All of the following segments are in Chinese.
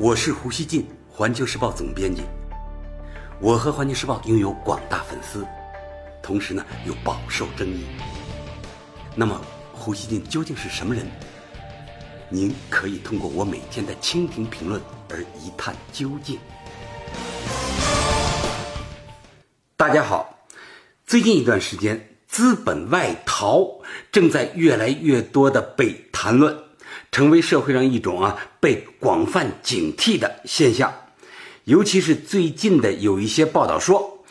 我是胡锡进，环球时报总编辑。我和环球时报拥有广大粉丝，同时呢又饱受争议。那么，胡锡进究竟是什么人？您可以通过我每天的蜻蜓评论而一探究竟。大家好，最近一段时间，资本外逃正在越来越多的被谈论。成为社会上一种啊被广泛警惕的现象，尤其是最近的有一些报道说，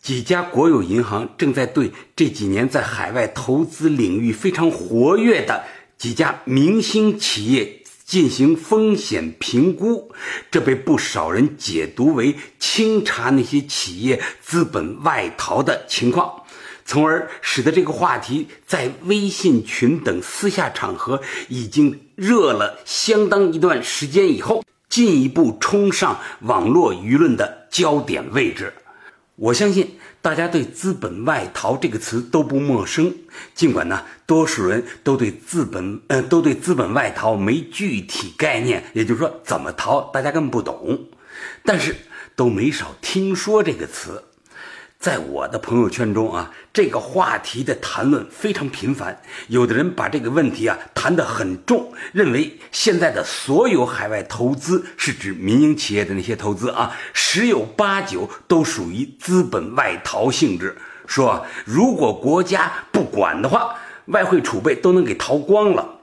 几家国有银行正在对这几年在海外投资领域非常活跃的几家明星企业进行风险评估，这被不少人解读为清查那些企业资本外逃的情况。从而使得这个话题在微信群等私下场合已经热了相当一段时间以后，进一步冲上网络舆论的焦点位置。我相信大家对“资本外逃”这个词都不陌生，尽管呢，多数人都对资本，呃，都对资本外逃没具体概念，也就是说，怎么逃，大家根本不懂，但是都没少听说这个词。在我的朋友圈中啊，这个话题的谈论非常频繁。有的人把这个问题啊谈得很重，认为现在的所有海外投资是指民营企业的那些投资啊，十有八九都属于资本外逃性质。说如果国家不管的话，外汇储备都能给逃光了。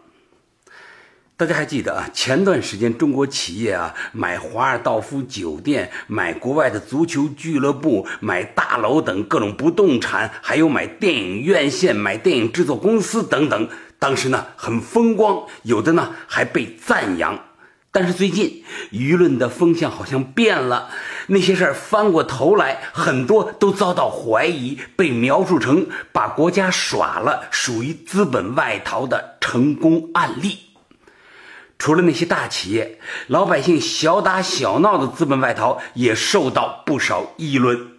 大家还记得啊？前段时间，中国企业啊买华尔道夫酒店、买国外的足球俱乐部、买大楼等各种不动产，还有买电影院线、买电影制作公司等等。当时呢很风光，有的呢还被赞扬。但是最近舆论的风向好像变了，那些事儿翻过头来，很多都遭到怀疑，被描述成把国家耍了，属于资本外逃的成功案例。除了那些大企业，老百姓小打小闹的资本外逃也受到不少议论。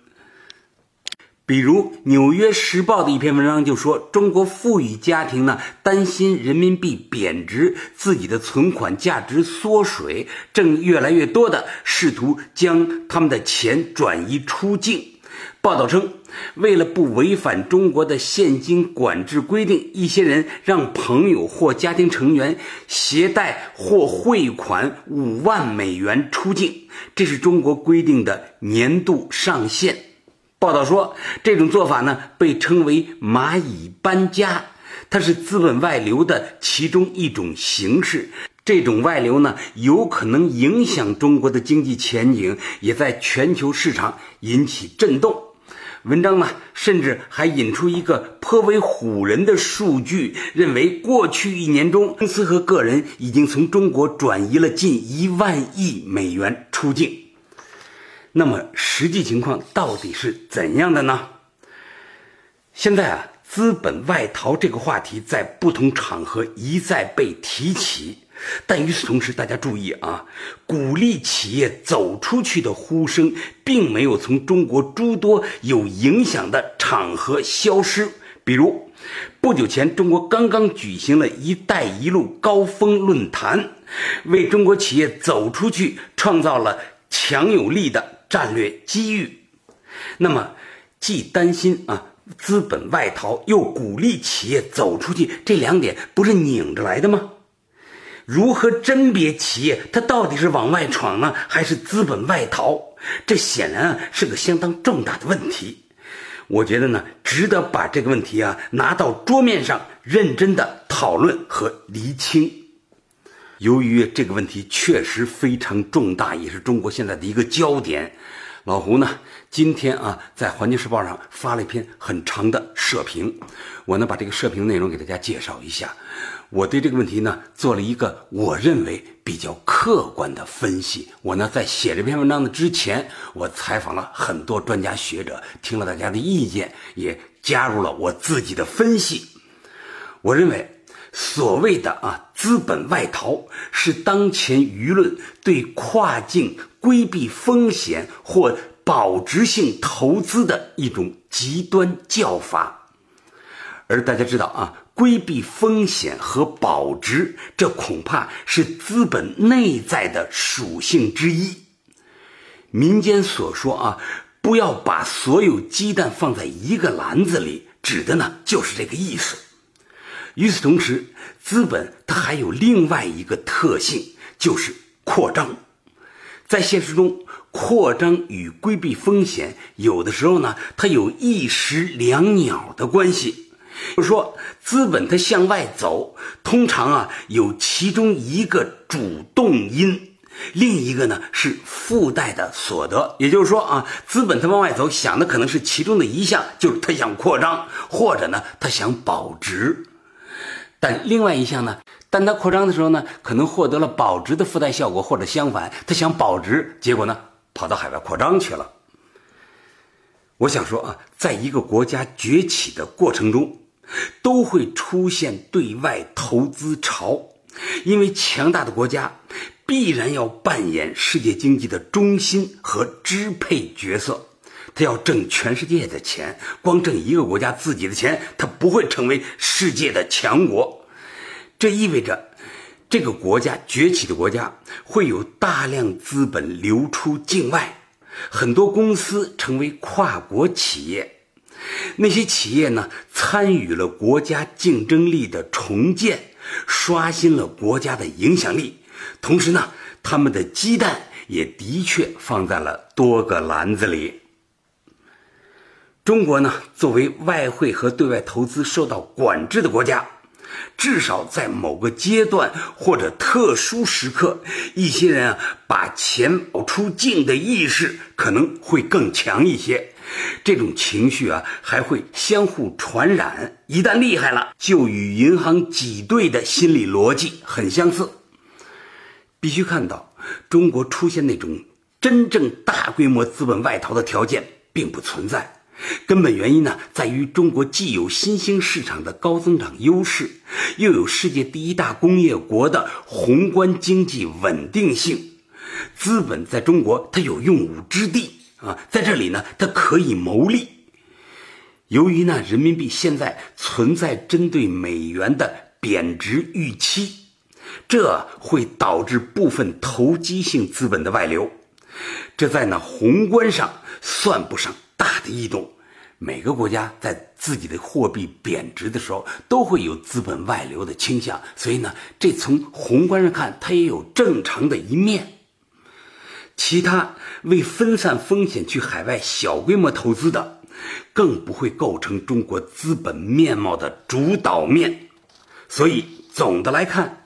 比如《纽约时报》的一篇文章就说，中国富裕家庭呢担心人民币贬值，自己的存款价值缩水，正越来越多的试图将他们的钱转移出境。报道称，为了不违反中国的现金管制规定，一些人让朋友或家庭成员携带或汇款五万美元出境，这是中国规定的年度上限。报道说，这种做法呢被称为“蚂蚁搬家”，它是资本外流的其中一种形式。这种外流呢，有可能影响中国的经济前景，也在全球市场引起震动。文章呢，甚至还引出一个颇为唬人的数据，认为过去一年中，公司和个人已经从中国转移了近一万亿美元出境。那么，实际情况到底是怎样的呢？现在啊，资本外逃这个话题在不同场合一再被提起。但与此同时，大家注意啊，鼓励企业走出去的呼声，并没有从中国诸多有影响的场合消失。比如，不久前，中国刚刚举行了一带一路高峰论坛，为中国企业走出去创造了强有力的战略机遇。那么，既担心啊资本外逃，又鼓励企业走出去，这两点不是拧着来的吗？如何甄别企业它到底是往外闯呢，还是资本外逃？这显然啊是个相当重大的问题。我觉得呢，值得把这个问题啊拿到桌面上认真的讨论和厘清。由于这个问题确实非常重大，也是中国现在的一个焦点。老胡呢，今天啊，在《环球时报》上发了一篇很长的社评，我呢把这个社评内容给大家介绍一下。我对这个问题呢，做了一个我认为比较客观的分析。我呢在写这篇文章的之前，我采访了很多专家学者，听了大家的意见，也加入了我自己的分析。我认为，所谓的啊资本外逃，是当前舆论对跨境。规避风险或保值性投资的一种极端叫法，而大家知道啊，规避风险和保值，这恐怕是资本内在的属性之一。民间所说啊，不要把所有鸡蛋放在一个篮子里，指的呢就是这个意思。与此同时，资本它还有另外一个特性，就是扩张。在现实中，扩张与规避风险有的时候呢，它有一石两鸟的关系。就是说，资本它向外走，通常啊有其中一个主动因，另一个呢是附带的所得。也就是说啊，资本它往外走，想的可能是其中的一项，就是它想扩张，或者呢它想保值。但另外一项呢？但它扩张的时候呢，可能获得了保值的附带效果，或者相反，它想保值，结果呢，跑到海外扩张去了。我想说啊，在一个国家崛起的过程中，都会出现对外投资潮，因为强大的国家必然要扮演世界经济的中心和支配角色。他要挣全世界的钱，光挣一个国家自己的钱，他不会成为世界的强国。这意味着，这个国家崛起的国家会有大量资本流出境外，很多公司成为跨国企业。那些企业呢，参与了国家竞争力的重建，刷新了国家的影响力。同时呢，他们的鸡蛋也的确放在了多个篮子里。中国呢，作为外汇和对外投资受到管制的国家，至少在某个阶段或者特殊时刻，一些人啊把钱保出境的意识可能会更强一些。这种情绪啊还会相互传染，一旦厉害了，就与银行挤兑的心理逻辑很相似。必须看到，中国出现那种真正大规模资本外逃的条件并不存在。根本原因呢，在于中国既有新兴市场的高增长优势，又有世界第一大工业国的宏观经济稳定性。资本在中国它有用武之地啊，在这里呢，它可以牟利。由于呢，人民币现在存在针对美元的贬值预期，这会导致部分投机性资本的外流。这在呢宏观上算不上。大的异动，每个国家在自己的货币贬值的时候，都会有资本外流的倾向。所以呢，这从宏观上看，它也有正常的一面。其他为分散风险去海外小规模投资的，更不会构成中国资本面貌的主导面。所以总的来看。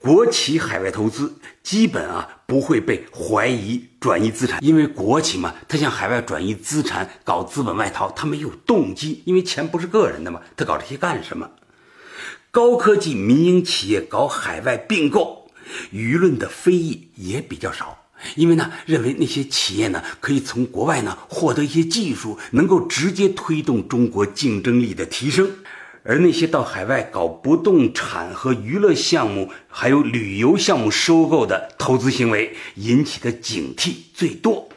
国企海外投资基本啊不会被怀疑转移资产，因为国企嘛，他向海外转移资产搞资本外逃，他没有动机，因为钱不是个人的嘛，他搞这些干什么？高科技民营企业搞海外并购，舆论的非议也比较少，因为呢，认为那些企业呢可以从国外呢获得一些技术，能够直接推动中国竞争力的提升。而那些到海外搞不动产和娱乐项目，还有旅游项目收购的投资行为，引起的警惕最多。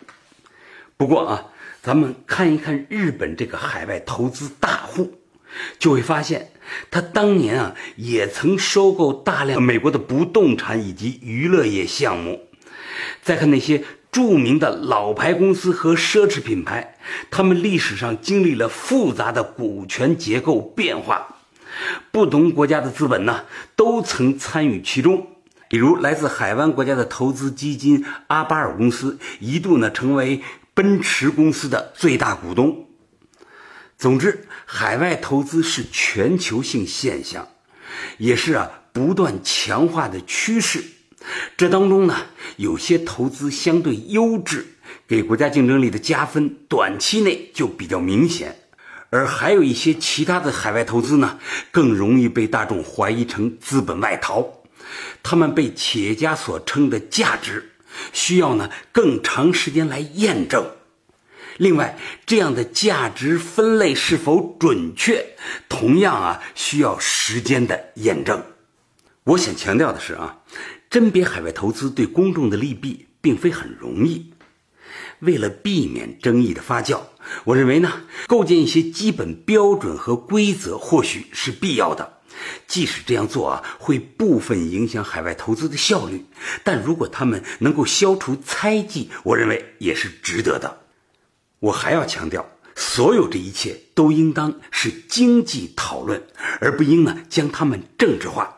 不过啊，咱们看一看日本这个海外投资大户，就会发现，他当年啊也曾收购大量美国的不动产以及娱乐业项目。再看那些。著名的老牌公司和奢侈品牌，他们历史上经历了复杂的股权结构变化，不同国家的资本呢都曾参与其中。比如，来自海湾国家的投资基金阿巴尔公司一度呢成为奔驰公司的最大股东。总之，海外投资是全球性现象，也是啊不断强化的趋势。这当中呢，有些投资相对优质，给国家竞争力的加分，短期内就比较明显；而还有一些其他的海外投资呢，更容易被大众怀疑成资本外逃。他们被企业家所称的价值，需要呢更长时间来验证。另外，这样的价值分类是否准确，同样啊需要时间的验证。我想强调的是啊。甄别海外投资对公众的利弊，并非很容易。为了避免争议的发酵，我认为呢，构建一些基本标准和规则或许是必要的。即使这样做啊，会部分影响海外投资的效率，但如果他们能够消除猜忌，我认为也是值得的。我还要强调，所有这一切都应当是经济讨论，而不应呢将它们政治化。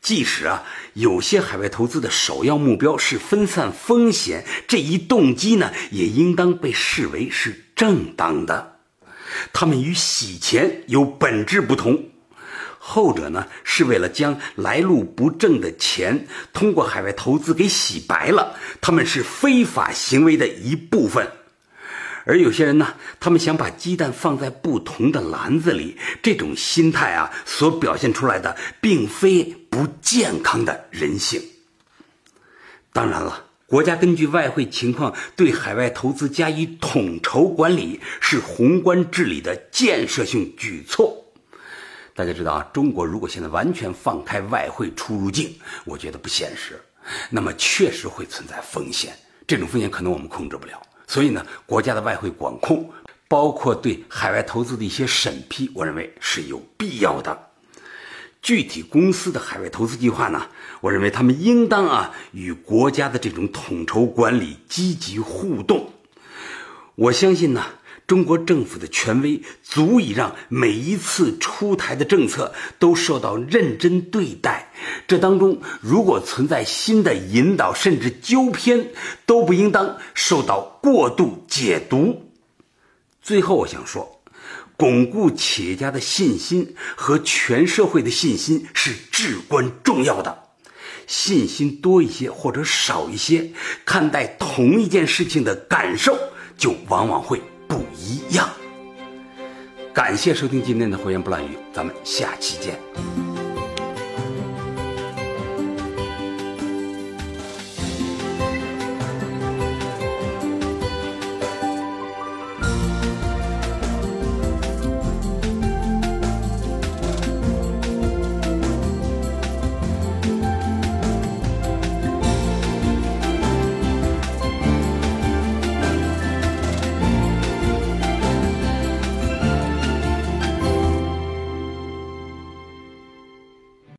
即使啊，有些海外投资的首要目标是分散风险，这一动机呢，也应当被视为是正当的。他们与洗钱有本质不同，后者呢是为了将来路不正的钱通过海外投资给洗白了，他们是非法行为的一部分。而有些人呢，他们想把鸡蛋放在不同的篮子里，这种心态啊，所表现出来的并非不健康的人性。当然了。国家根据外汇情况对海外投资加以统筹管理，是宏观治理的建设性举措。大家知道啊，中国如果现在完全放开外汇出入境，我觉得不现实。那么确实会存在风险，这种风险可能我们控制不了。所以呢，国家的外汇管控，包括对海外投资的一些审批，我认为是有必要的。具体公司的海外投资计划呢？我认为他们应当啊与国家的这种统筹管理积极互动。我相信呢，中国政府的权威足以让每一次出台的政策都受到认真对待。这当中如果存在新的引导甚至纠偏，都不应当受到过度解读。最后，我想说。巩固企业家的信心和全社会的信心是至关重要的。信心多一些或者少一些，看待同一件事情的感受就往往会不一样。感谢收听今天的《胡言不乱语》，咱们下期见。